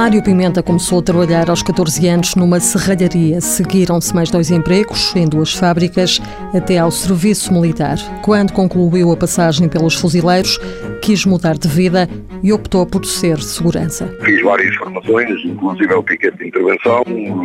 Mário Pimenta começou a trabalhar aos 14 anos numa serralharia. Seguiram-se mais dois empregos em duas fábricas até ao serviço militar. Quando concluiu a passagem pelos fuzileiros, quis mudar de vida e optou por ser segurança. Fiz várias formações, inclusive o piquete de intervenção,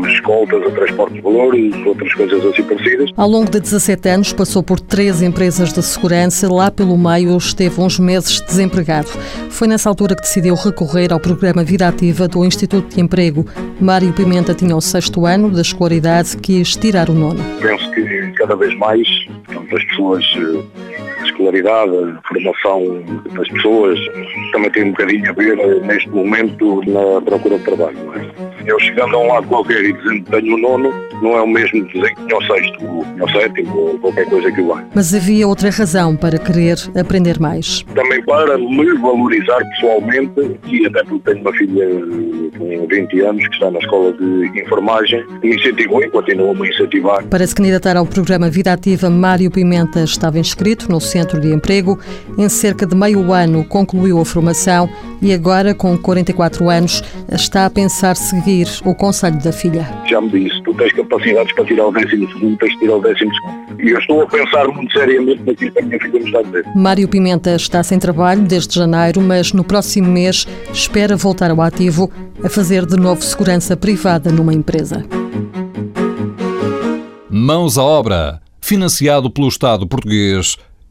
escoltas a transporte de valores, outras coisas assim parecidas. Ao longo de 17 anos passou por três empresas de segurança. Lá pelo meio esteve uns meses desempregado. Foi nessa altura que decidiu recorrer ao programa Vida Ativa do Instituto de Emprego. Mário Pimenta tinha o sexto ano da escolaridade, quis tirar o nono. Penso que cada vez mais as pessoas a escolaridade, a formação das pessoas também tem um bocadinho a ver neste momento na procura de trabalho. Eu chegando a um lado qualquer e dizendo que tenho o nono, não é o mesmo dizer que tinha o sexto, tinha o sétimo ou qualquer coisa que vai. Mas havia outra razão para querer aprender mais. Também para me valorizar pessoalmente e até porque tenho uma filha com 20 anos que está na escola de enfermagem, me incentivou e continua a me incentivar. Para se candidatar ao programa Vida Ativa, Mário Pimenta estava inscrito no Centro de Emprego. Em cerca de meio ano concluiu a formação e agora, com 44 anos, está a pensar seguir o conselho da filha. Já me disse, tu tens capacidades para tirar o décimo segundo, tens de tirar o décimo segundo. E eu estou a pensar muito seriamente naquilo que a minha filha me está a dizer. Mário Pimenta está sem trabalho desde janeiro, mas no próximo mês espera voltar ao ativo a fazer de novo segurança privada numa empresa. Mãos à obra, financiado pelo Estado português